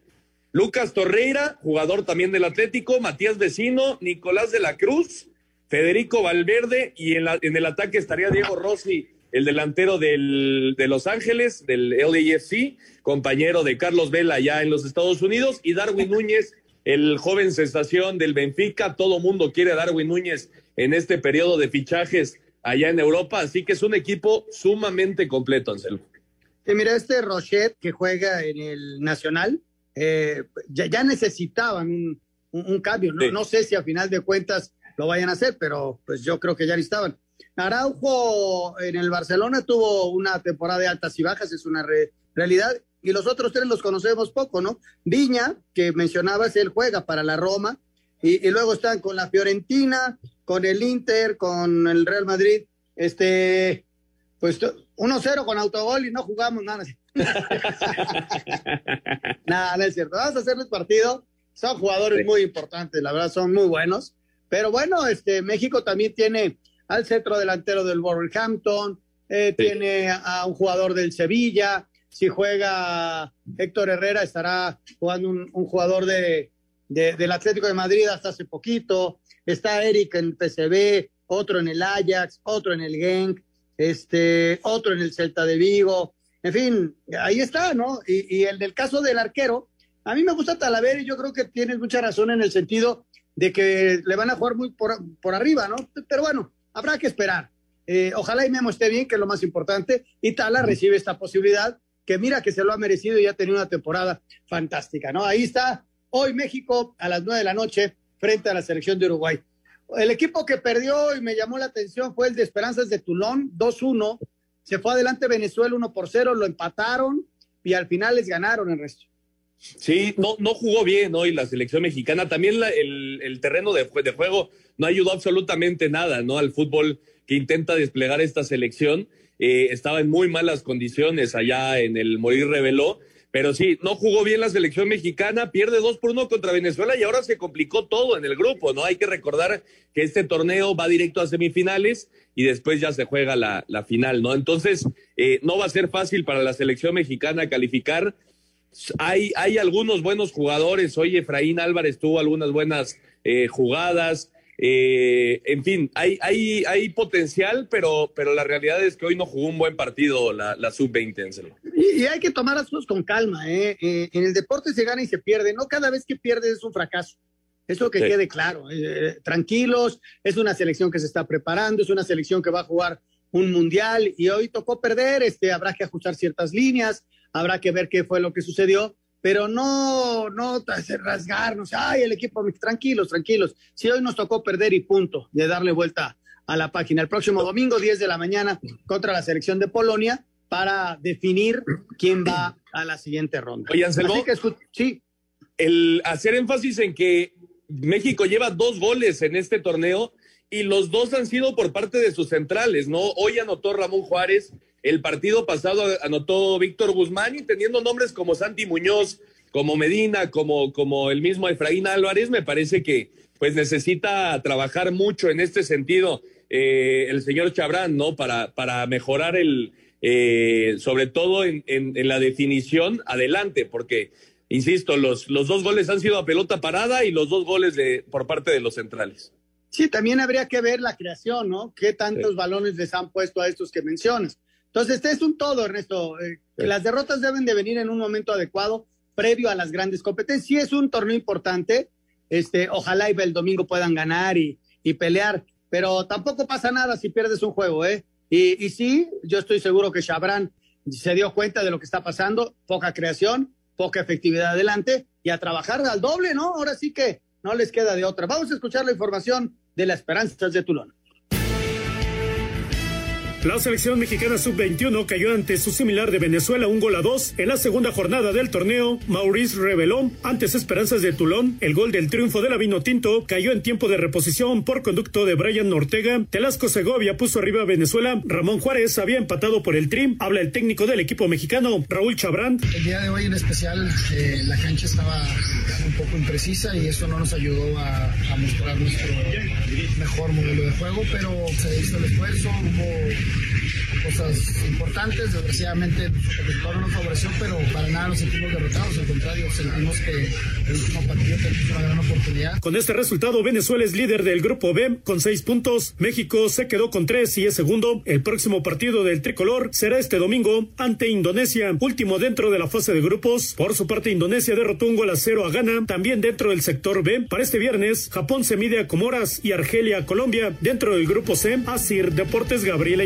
Speaker 9: Lucas Torreira, jugador también del Atlético, Matías Vecino, Nicolás de la Cruz, Federico Valverde y en, el ataque estaría Diego Rossi, el delantero del, de Los Ángeles, del LAFC, compañero de Carlos Vela allá en los Estados Unidos, y Darwin Núñez, el joven sensación del Benfica. Todo mundo quiere a Darwin Núñez en este periodo de fichajes allá en Europa, así que es un equipo sumamente completo, Anselmo.
Speaker 8: Y mira, este Rochet que juega en el Nacional, eh, ya, necesitaban un, cambio. ¿no? no sé si a final de cuentas lo vayan a hacer, pero pues yo creo que ya estaban. Araujo en el Barcelona tuvo una temporada de altas y bajas, es una realidad, y los otros tres los conocemos poco, ¿no? Viña, que mencionabas, él juega para la Roma, y, luego están con la Fiorentina, con el Inter, con el Real Madrid, este, pues 1-0 con autogol y no jugamos nada. Nada, no es cierto. Vamos a hacerles partido. Son jugadores muy importantes, la verdad, son muy buenos. Pero bueno, este México también tiene al centro delantero del Wolverhampton, eh, tiene a un jugador del Sevilla. Si juega Héctor Herrera, estará jugando un, jugador de, del Atlético de Madrid hasta hace poquito. Está Eric en PCB, otro en el Ajax, otro en el Genk, este, otro en el Celta de Vigo. En fin, ahí está, ¿no? Y, el del caso del arquero, a mí me gusta Talavera y yo creo que tienes mucha razón en el sentido de que le van a jugar muy por, por arriba, ¿no? Pero bueno, habrá que esperar. Eh, ojalá y Memo esté bien, que es lo más importante, y Tala recibe esta posibilidad, que mira que se lo ha merecido y ha tenido una temporada fantástica, ¿no? Ahí está, hoy México a las nueve de la noche frente a la selección de Uruguay. El equipo que perdió y me llamó la atención fue el de Esperanzas de Tulón, 2-1, se fue adelante Venezuela 1 por 0, lo empataron y al final les ganaron el resto.
Speaker 9: Sí, no, no jugó bien hoy la selección mexicana. También el, terreno de, juego no ayudó absolutamente nada, ¿no? Al fútbol que intenta desplegar esta selección. Eh, estaba en muy malas condiciones allá en el Morir Reveló. Pero sí, no jugó bien la selección mexicana, pierde dos por uno contra Venezuela y ahora se complicó todo en el grupo, ¿no? Hay que recordar que este torneo va directo a semifinales y después ya se juega la, la final, ¿no? Entonces, eh, no va a ser fácil para la selección mexicana calificar. Hay, hay algunos buenos jugadores, hoy Efraín Álvarez tuvo algunas buenas eh, jugadas. Eh, en fin, hay, hay, hay potencial, pero, pero la realidad es que hoy no jugó un buen partido la, la sub-20.
Speaker 8: Y, y, hay que tomar las cosas con calma. ¿eh? ¿eh? en el deporte se gana y se pierde. No cada vez que pierdes es un fracaso. Eso que sí. quede claro. Eh, tranquilos, es una selección que se está preparando, es una selección que va a jugar un mundial y hoy tocó perder. Este, habrá que ajustar ciertas líneas, habrá que ver qué fue lo que sucedió pero no, no rasgarnos, ay, el equipo, tranquilos, tranquilos. Si hoy nos tocó perder y punto, de darle vuelta a la página. El próximo domingo, 10 de la mañana, contra la selección de Polonia, para definir quién va a la siguiente ronda.
Speaker 9: Oye, Anselmo,
Speaker 8: que, sí.
Speaker 9: El hacer énfasis en que México lleva dos goles en este torneo y los dos han sido por parte de sus centrales, ¿no? Hoy anotó Ramón Juárez el partido pasado anotó Víctor Guzmán y teniendo nombres como Santi Muñoz, como Medina, como, como el mismo Efraín Álvarez, me parece que pues necesita trabajar mucho en este sentido eh, el señor Chabrán, ¿no? Para, para mejorar el, eh, sobre todo en, en, en, la definición adelante, porque, insisto, los, los dos goles han sido a pelota parada y los dos goles de, por parte de los centrales.
Speaker 8: Sí, también habría que ver la creación, ¿no? ¿Qué tantos sí. balones les han puesto a estos que mencionas? Entonces, este es un todo, Ernesto. Eh, sí. Las derrotas deben de venir en un momento adecuado, previo a las grandes competencias. Sí es un torneo importante, este, ojalá y el domingo puedan ganar y, y pelear, pero tampoco pasa nada si pierdes un juego, ¿eh? Y, y sí, yo estoy seguro que Chabran se dio cuenta de lo que está pasando, poca creación, poca efectividad adelante, y a trabajar al doble, ¿no? Ahora sí que no les queda de otra. Vamos a escuchar la información de las esperanzas de Tulón.
Speaker 12: La selección mexicana sub-21 cayó ante su similar de Venezuela un gol a dos en la segunda jornada del torneo. Maurice reveló antes esperanzas de Tulón. El gol del triunfo de la Vino Tinto cayó en tiempo de reposición por conducto de Brian Ortega. Telasco Segovia puso arriba a Venezuela. Ramón Juárez había empatado por el trim. Habla el técnico del equipo mexicano, Raúl Chabrán.
Speaker 2: El día de hoy en especial eh, la cancha estaba un poco imprecisa y eso no nos ayudó a, a mostrar nuestro mejor modelo de juego, pero se hizo el esfuerzo, hubo cosas importantes. Desgraciadamente el resultado no favoreció, pero para nada nos sentimos derrotados. Al contrario, sentimos que el último partido tenemos una gran oportunidad.
Speaker 12: Con este resultado, Venezuela es líder del grupo B con seis puntos. México se quedó con tres y es segundo. El próximo partido del tricolor será este domingo ante Indonesia, último dentro de la fase de grupos. Por su parte, Indonesia derrotó un gol a cero a Ghana, también dentro del sector B. Para este viernes, Japón se mide a Comoras y Argelia a Colombia. Dentro del grupo C, Asir Deportes Gabriel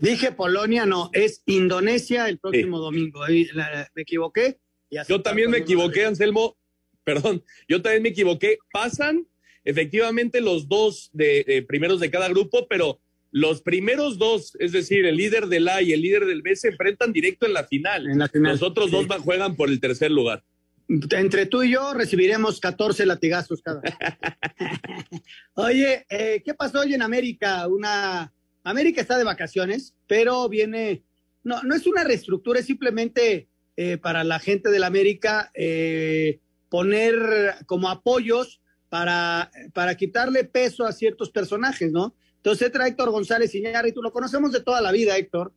Speaker 8: Dije Polonia, no, es Indonesia el próximo sí. domingo. Me equivoqué.
Speaker 9: yo también me equivoqué, Anselmo. Perdón, yo también me equivoqué. Pasan efectivamente los dos de, de, primeros de cada grupo, pero los primeros dos, es decir, el líder del A y el líder del B, se enfrentan directo en la final.
Speaker 8: En la final
Speaker 9: los otros sí. dos juegan por el tercer lugar.
Speaker 8: Entre tú y yo recibiremos 14 latigazos cada. Oye, eh, ¿qué pasó hoy en América? Una América está de vacaciones, pero viene, no, no es una reestructura, es simplemente eh, para la gente de la América eh, poner como apoyos para, para quitarle peso a ciertos personajes, ¿no? Entonces entra Héctor González Iñárritu, lo conocemos de toda la vida, Héctor.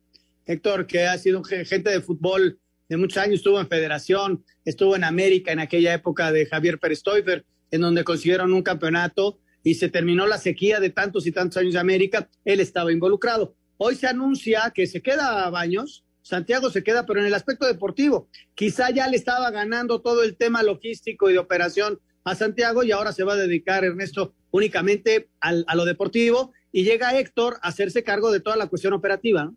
Speaker 8: Héctor, que ha sido gente de fútbol de muchos años, estuvo en Federación, estuvo en América en aquella época de Javier Pérez Stoifer, en donde consiguieron un campeonato y se terminó la sequía de tantos y tantos años de América, él estaba involucrado. Hoy se anuncia que se queda a Baños, Santiago se queda, pero en el aspecto deportivo. Quizá ya le estaba ganando todo el tema logístico y de operación a Santiago y ahora se va a dedicar Ernesto únicamente al, a lo deportivo y llega Héctor a hacerse cargo de toda la cuestión operativa. ¿no?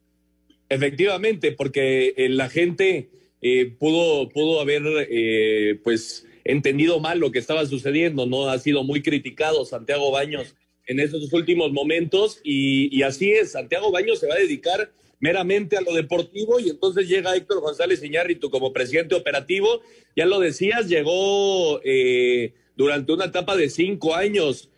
Speaker 9: Efectivamente, porque eh, la gente eh, pudo, pudo haber, eh, pues, entendido mal lo que estaba sucediendo, ¿no? Ha sido muy criticado Santiago Baños en esos últimos momentos y, así es, Santiago Baños se va a dedicar meramente a lo deportivo y entonces llega Héctor González Iñárritu como presidente operativo, ya lo decías, llegó eh, durante una etapa de cinco años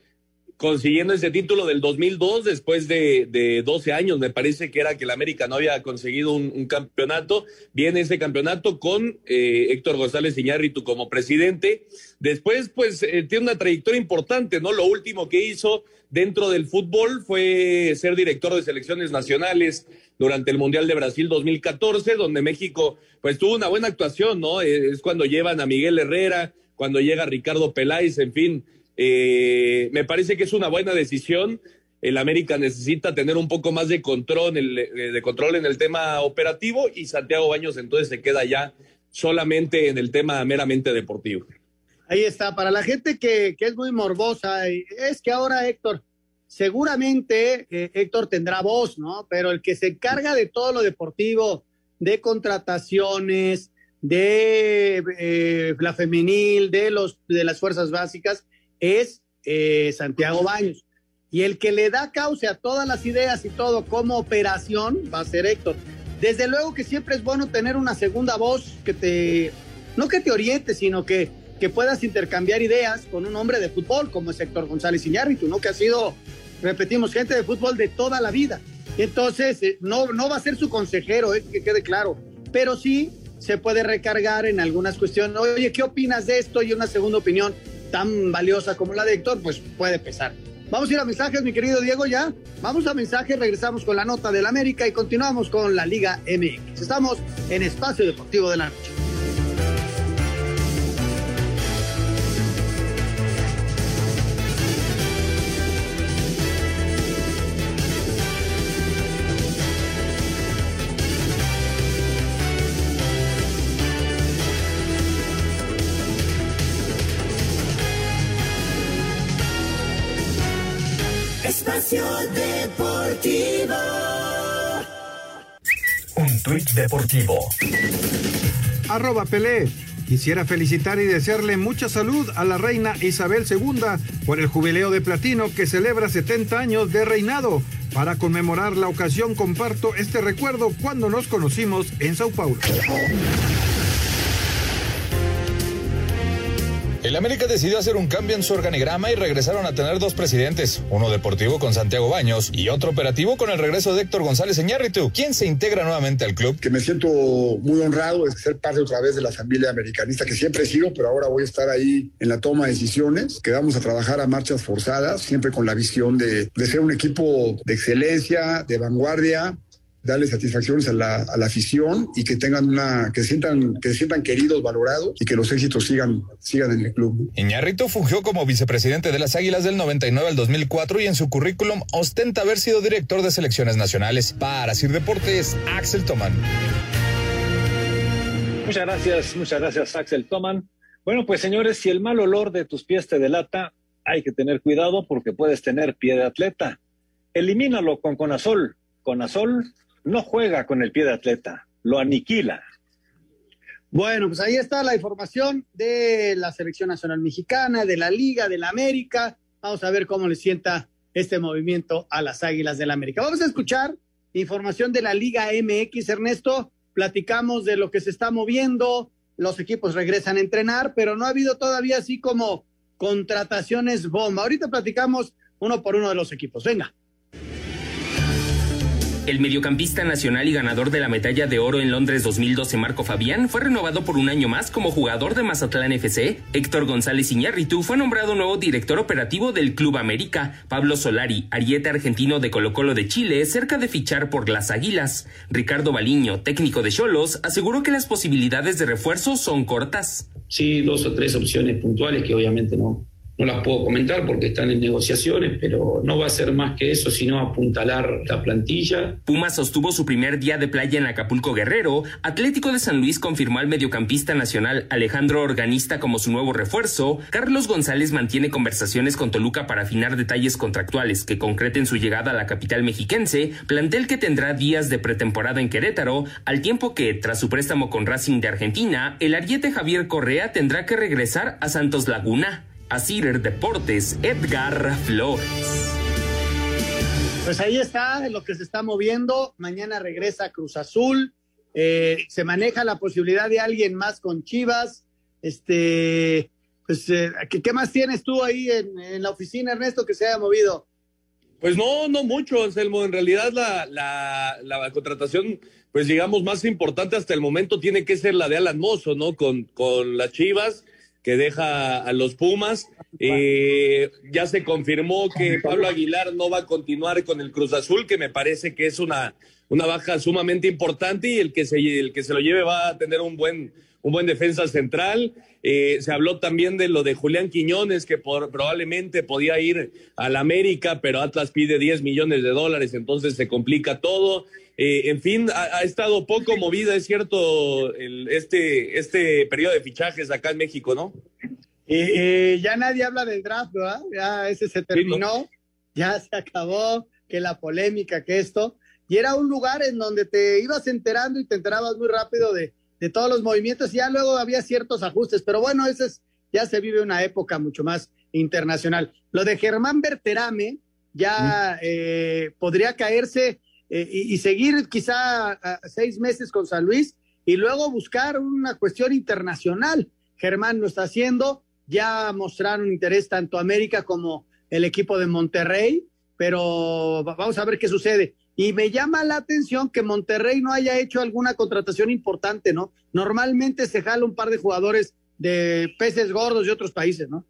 Speaker 9: consiguiendo ese título del 2002 después de, de 12 años, me parece que era que el América no había conseguido un, campeonato. Viene ese campeonato con eh, Héctor González Iñárritu como presidente. Después, pues, eh, tiene una trayectoria importante, ¿no? Lo último que hizo dentro del fútbol fue ser director de selecciones nacionales durante el Mundial de Brasil 2014, donde México, pues, tuvo una buena actuación, ¿no? Es cuando llevan a Miguel Herrera, cuando llega Ricardo Peláez, en fin, eh, me parece que es una buena decisión. El América necesita tener un poco más de control, eh, de control en el tema operativo y Santiago Baños entonces se queda ya solamente en el tema meramente deportivo.
Speaker 8: Ahí está, para la gente que, es muy morbosa, es que ahora Héctor, seguramente eh, Héctor tendrá voz, ¿no? Pero el que se encarga de todo lo deportivo, de contrataciones, de la femenil, de los de las fuerzas básicas, es eh, Santiago Baños. Y el que le da cauce a todas las ideas y todo como operación va a ser Héctor. Desde luego que siempre es bueno tener una segunda voz que te, no que te oriente, sino que, que puedas intercambiar ideas con un hombre de fútbol como es Héctor González Iñárritu, ¿no? Que ha sido, repetimos, gente de fútbol de toda la vida. Entonces, eh, no, no va a ser su consejero, eh, que quede claro, pero sí se puede recargar en algunas cuestiones. Oye, ¿qué opinas de esto? Y una segunda opinión tan valiosa como la de Héctor, pues puede pesar. Vamos a ir a mensajes, mi querido Diego, ya. Vamos a mensajes, regresamos con la nota del América y continuamos con la Liga MX. Estamos en Espacio Deportivo de la Noche.
Speaker 14: Deportivo. Un tuit deportivo.
Speaker 1: Arroba Pelé. Quisiera felicitar y desearle mucha salud a la reina Isabel II por el jubileo de platino que celebra 70 años de reinado. Para conmemorar la ocasión comparto este recuerdo cuando nos conocimos en Sao Paulo.
Speaker 18: El América decidió hacer un cambio en su organigrama y regresaron a tener dos presidentes, uno deportivo con Santiago Baños y otro operativo con el regreso de Héctor González Iñárritu, quien se integra nuevamente al club.
Speaker 3: Que me siento muy honrado de ser parte otra vez de la familia americanista que siempre he sido, pero ahora voy a estar ahí en la toma de decisiones, que vamos a trabajar a marchas forzadas, siempre con la visión de, de ser un equipo de excelencia, de vanguardia, darle satisfacciones a la, a la, afición y que tengan una, que sientan, que se sientan queridos, valorados y que los éxitos sigan, sigan en el club.
Speaker 18: Iñarrito fungió como vicepresidente de las Águilas del 99 al 2004 y en su currículum ostenta haber sido director de selecciones nacionales. Para Sir Deportes, Axel Toman.
Speaker 10: Muchas gracias, muchas gracias, Axel Toman. Bueno, pues señores, si el mal olor de tus pies te delata, hay que tener cuidado porque puedes tener pie de atleta. Elimínalo con Conazol. Conazol no juega con el pie de atleta, lo aniquila.
Speaker 8: Bueno, pues ahí está la información de la selección nacional mexicana, de la Liga, de la América. Vamos a ver cómo le sienta este movimiento a las Águilas del la América. Vamos a escuchar información de la Liga MX, Ernesto. Platicamos de lo que se está moviendo, los equipos regresan a entrenar, pero no ha habido todavía así como contrataciones bomba. Ahorita platicamos uno por uno de los equipos. Venga.
Speaker 13: El mediocampista nacional y ganador de la medalla de oro en Londres 2012, Marco Fabián, fue renovado por un año más como jugador de Mazatlán FC. Héctor González Iñárritu fue nombrado nuevo director operativo del Club América. Pablo Solari, ariete argentino de Colo Colo de Chile, cerca de fichar por las Águilas. Ricardo Baliño, técnico de Cholos, aseguró que las posibilidades de refuerzo son cortas.
Speaker 4: Sí, dos o tres opciones puntuales que obviamente no, no las puedo comentar porque están en negociaciones, pero no va a ser más que eso, sino apuntalar la plantilla.
Speaker 13: Pumas sostuvo su primer día de playa en Acapulco Guerrero. Atlético de San Luis confirmó al mediocampista nacional Alejandro Organista como su nuevo refuerzo. Carlos González mantiene conversaciones con Toluca para afinar detalles contractuales que concreten su llegada a la capital mexiquense, plantel que tendrá días de pretemporada en Querétaro, al tiempo que, tras su préstamo con Racing de Argentina, el ariete Javier Correa tendrá que regresar a Santos Laguna. Asir Deportes, Edgar Flores.
Speaker 8: Pues ahí está lo que se está moviendo. Mañana regresa Cruz Azul. Eh, se maneja la posibilidad de alguien más con Chivas. Este, pues, eh, ¿qué, más tienes tú ahí en, la oficina, Ernesto, que se haya movido?
Speaker 9: Pues no, no mucho, Anselmo. En realidad la, la, contratación, pues digamos, más importante hasta el momento tiene que ser la de Alan Mozo, ¿no? Con, con las Chivas, que deja a los Pumas. Eh, ya se confirmó que Pablo Aguilar no va a continuar con el Cruz Azul, que me parece que es una, una baja sumamente importante y el que se, el que se lo lleve va a tener un buen, un buen defensa central. Eh, se habló también de lo de Julián Quiñones, que probablemente podía ir al América, pero Atlas pide 10 millones de dólares, entonces se complica todo. Eh, en fin, ha, estado poco movida, es cierto, este, este periodo de fichajes acá en México, ¿no?
Speaker 8: Eh, ya nadie habla del draft, ¿verdad? Ya ese se terminó, ya se acabó, que la polémica, que esto. Y era un lugar en donde te ibas enterando y te enterabas muy rápido de de todos los movimientos y ya luego había ciertos ajustes, pero bueno, ese es, ya se vive una época mucho más internacional. Lo de Germán Berterame ya eh, podría caerse eh, y, seguir quizá seis meses con San Luis y luego buscar una cuestión internacional. Germán lo está haciendo, ya mostraron interés tanto América como el equipo de Monterrey, pero vamos a ver qué sucede. Y me llama la atención que Monterrey no haya hecho alguna contratación importante, ¿no? Normalmente se jala un par de jugadores de peces gordos de otros países, ¿no?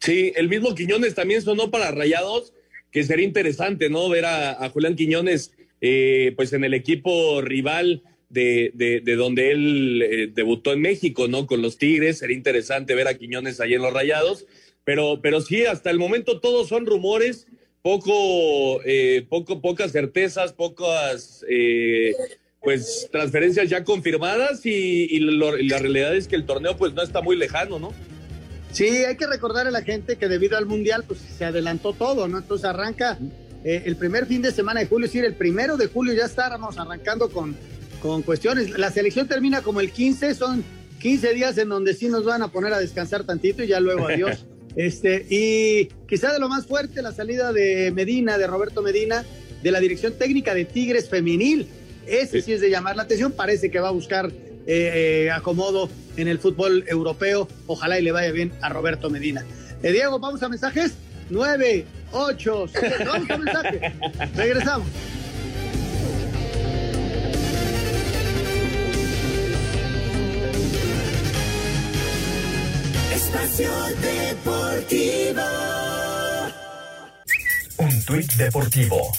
Speaker 9: Sí, el mismo Quiñones también sonó para Rayados, que sería interesante, ¿no? Ver a, Julián Quiñones, eh, pues en el equipo rival de, de, donde él eh, debutó en México, ¿no? Con los Tigres, sería interesante ver a Quiñones ahí en los Rayados, pero, pero sí, hasta el momento todos son rumores poco, eh, poco, pocas certezas, pocas eh, pues transferencias ya confirmadas y, la realidad es que el torneo pues no está muy lejano, ¿no?
Speaker 8: Sí, hay que recordar a la gente que debido al Mundial pues se adelantó todo, ¿no? Entonces arranca eh, el primer fin de semana de julio, es decir, el primero de julio ya estábamos arrancando con, con cuestiones. La selección termina como el 15, son 15 días en donde sí nos van a poner a descansar tantito y ya luego adiós. Este, y quizá de lo más fuerte, la salida de Medina, de Roberto Medina, de la dirección técnica de Tigres Femenil. Ese sí, es de llamar la atención, parece que va a buscar eh, eh, acomodo en el fútbol europeo. Ojalá y le vaya bien a Roberto Medina. Eh, Diego, vamos a mensajes. 9, 8, 7, vamos a mensajes. Regresamos.
Speaker 14: Espacio Deportivo. Un tuit deportivo.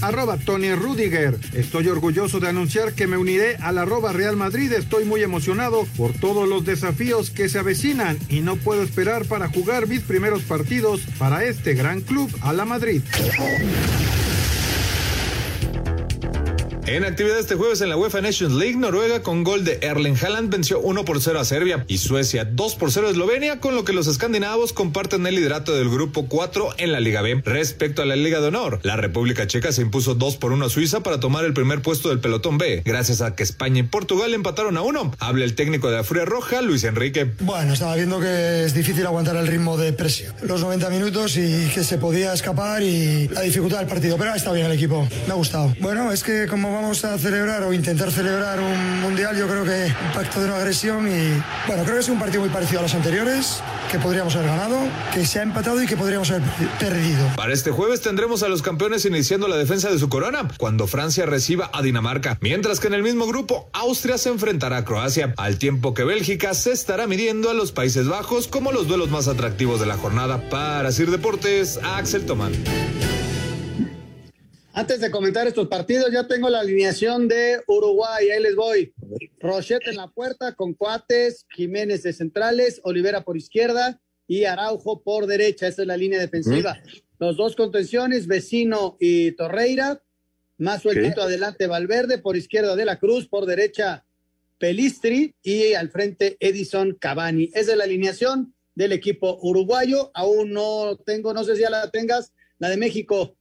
Speaker 1: Arroba Tony Rudiger. Estoy orgulloso de anunciar que me uniré al arroba Real Madrid. Estoy muy emocionado por todos los desafíos que se avecinan y no puedo esperar para jugar mis primeros partidos para este gran club a la Madrid.
Speaker 18: En actividad este jueves en la UEFA Nations League, Noruega con gol de Erling Haaland venció 1 por 0 a Serbia y Suecia 2 por 0 a Eslovenia, con lo que los escandinavos comparten el liderato del grupo 4 en la Liga B. Respecto a la Liga de Honor, la República Checa se impuso 2 por 1 a Suiza para tomar el primer puesto del pelotón B, gracias a que España y Portugal empataron a 1. Habla el técnico de la Furia Roja, Luis Enrique.
Speaker 19: Bueno, estaba viendo que es difícil aguantar el ritmo de presión. Los 90 minutos y que se podía escapar y la dificultad del partido, pero ha estado bien el equipo. Me ha gustado. Bueno, es que como vamos a celebrar o intentar celebrar un mundial, yo creo que un pacto de no agresión y bueno, creo que es un partido muy parecido a los anteriores, que podríamos haber ganado, que se ha empatado y que podríamos haber perdido.
Speaker 18: Para este jueves tendremos a los campeones iniciando la defensa de su corona, cuando Francia reciba a Dinamarca, mientras que en el mismo grupo Austria se enfrentará a Croacia, al tiempo que Bélgica se estará midiendo a los Países Bajos como los duelos más atractivos de la jornada. Para Sir Deportes, Axel Tomán.
Speaker 8: Antes de comentar estos partidos, ya tengo la alineación de Uruguay. Ahí les voy. Rochette en la puerta con Cuates, Jiménez de centrales, Olivera por izquierda y Araujo por derecha. Esa es la línea defensiva. Los dos contenciones, Vecino y Torreira. Más sueltito adelante Valverde, por izquierda de la Cruz, por derecha Pelistri y al frente Edison Cavani. Esa es la alineación del equipo uruguayo. Aún no tengo, no sé si ya la tengas, la de México.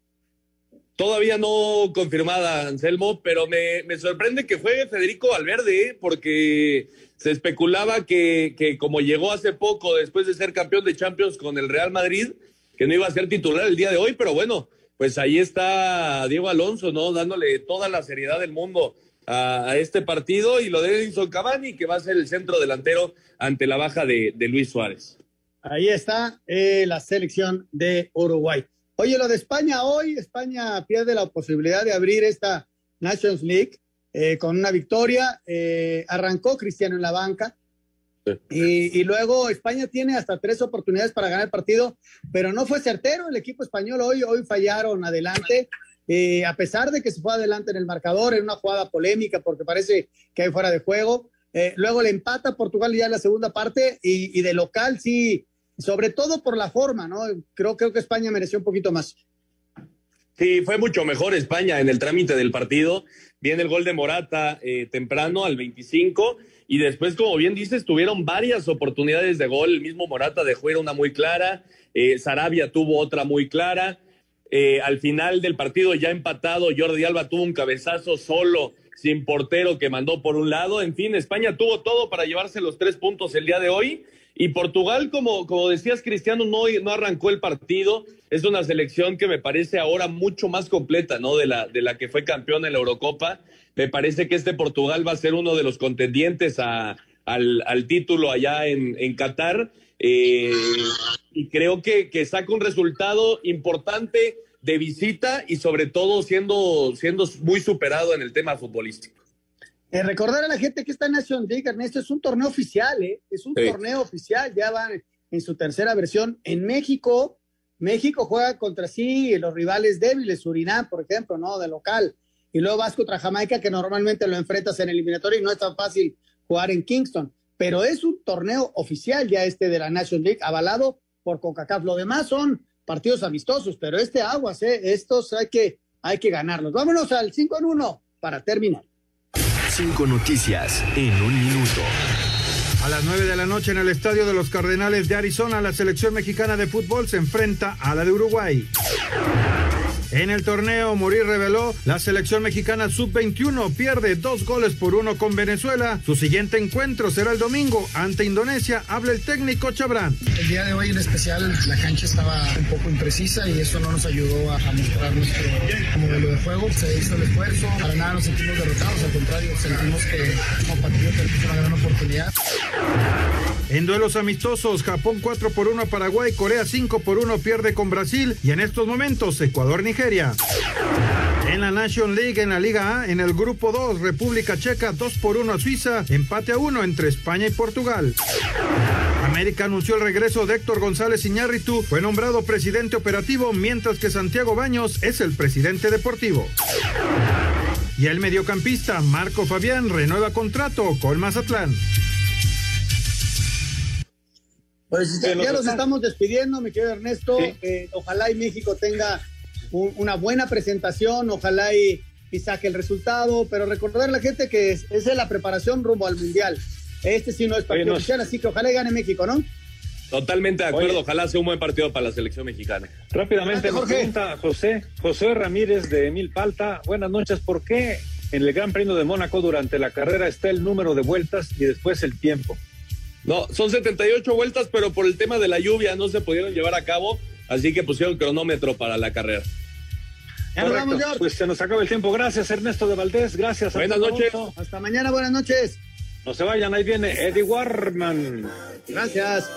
Speaker 9: Todavía no confirmada, Anselmo, pero me, sorprende que juegue Federico Valverde, ¿eh? porque se especulaba que, que, como llegó hace poco, después de ser campeón de Champions con el Real Madrid, que no iba a ser titular el día de hoy, pero bueno, pues ahí está Diego Alonso, ¿no? Dándole toda la seriedad del mundo a, este partido y lo de Edinson Cavani, que va a ser el centro delantero ante la baja de, Luis Suárez.
Speaker 8: Ahí está eh, la selección de Uruguay. Oye, lo de España hoy, España pierde la posibilidad de abrir esta Nations League eh, con una victoria. Eh, arrancó Cristiano en la banca. Y, luego España tiene hasta tres oportunidades para ganar el partido, pero no fue certero el equipo español. Hoy, hoy fallaron adelante. Eh, a pesar de que se fue adelante en el marcador, en una jugada polémica porque parece que hay fuera de juego. luego le empata Portugal ya en la segunda parte y, y, de local sí, sobre todo por la forma, ¿no? Creo, creo que España mereció un poquito más.
Speaker 9: Sí, fue mucho mejor España en el trámite del partido. Viene el gol de Morata eh, temprano al 25 y después, como bien dices, tuvieron varias oportunidades de gol. El mismo Morata dejó ir una muy clara, eh, Sarabia tuvo otra muy clara. Eh, al final del partido ya empatado, Jordi Alba tuvo un cabezazo solo, sin portero que mandó por un lado. En fin, España tuvo todo para llevarse los tres puntos el día de hoy y Portugal, como, como decías, Cristiano, no, no arrancó el partido. Es una selección que me parece ahora mucho más completa, ¿no? De la, de la que fue campeón en la Eurocopa. Me parece que este Portugal va a ser uno de los contendientes a, al, título allá en, en Qatar. Eh, y creo que, que saca un resultado importante de visita y sobre todo siendo, siendo muy superado en el tema futbolístico.
Speaker 8: Eh, recordar a la gente que esta Nation League, Ernesto, es un torneo oficial, ¿eh? Es un torneo oficial, ya van en su tercera versión. En México, México juega contra sí los rivales débiles, Surinam, por ejemplo, ¿no? De local. Y luego vas contra Jamaica, que normalmente lo enfrentas en eliminatorio y no es tan fácil jugar en Kingston. Pero es un torneo oficial ya este de la Nation League, avalado por CONCACAF. Lo demás son partidos amistosos, pero este aguas, ¿eh? Estos hay que, hay que ganarlos. Vámonos al 5 en 1 para terminar.
Speaker 5: Cinco noticias en un minuto.
Speaker 1: A las 9 de la noche en el estadio de los Cardenales de Arizona, la selección mexicana de fútbol se enfrenta a la de Uruguay. En el torneo, Morir reveló, la selección mexicana sub-21 pierde dos goles por uno con Venezuela. Su siguiente encuentro será el domingo ante Indonesia. Habla el técnico Chabrán.
Speaker 2: El día de hoy en especial la cancha estaba un poco imprecisa y eso no nos ayudó a, mostrar nuestro modelo de juego. Se hizo el esfuerzo, para nada nos sentimos derrotados, al contrario, sentimos que como es una gran oportunidad.
Speaker 1: En duelos amistosos, Japón 4 por 1 a Paraguay, Corea 5 por 1 pierde con Brasil y en estos momentos Ecuador-Nigeria. En la Nation League, en la Liga A, en el Grupo 2, República Checa 2 por 1 a Suiza, empate a 1 entre España y Portugal. América anunció el regreso de Héctor González Iñárritu, fue nombrado presidente operativo, mientras que Santiago Baños es el presidente deportivo. Y el mediocampista Marco Fabián renueva contrato con Mazatlán.
Speaker 8: Pues ya nos estamos despidiendo, mi querido Ernesto. Eh, ojalá y México tenga una buena presentación, ojalá y, saque el resultado, pero recordar a la gente que es, es la preparación rumbo al Mundial. Este sí no es partido oficial, así que ojalá y gane México, ¿no?
Speaker 9: Totalmente de acuerdo, ojalá sea un buen partido para la selección mexicana.
Speaker 10: Rápidamente, Jorge. José, José Ramírez de Mil Palta. Buenas noches, ¿por qué en el Gran Premio de Mónaco durante la carrera está el número de vueltas y después el tiempo?
Speaker 9: No, son 78 vueltas, pero por el tema de la lluvia no se pudieron llevar a cabo, así que pusieron cronómetro para la carrera.
Speaker 10: Ya nos vamos, Pues se nos acaba el tiempo. Gracias, Ernesto de Valdés. Gracias.
Speaker 9: Buenas noches.
Speaker 8: Hasta mañana, buenas noches.
Speaker 10: No se vayan, ahí viene Eddie Warman.
Speaker 8: Gracias.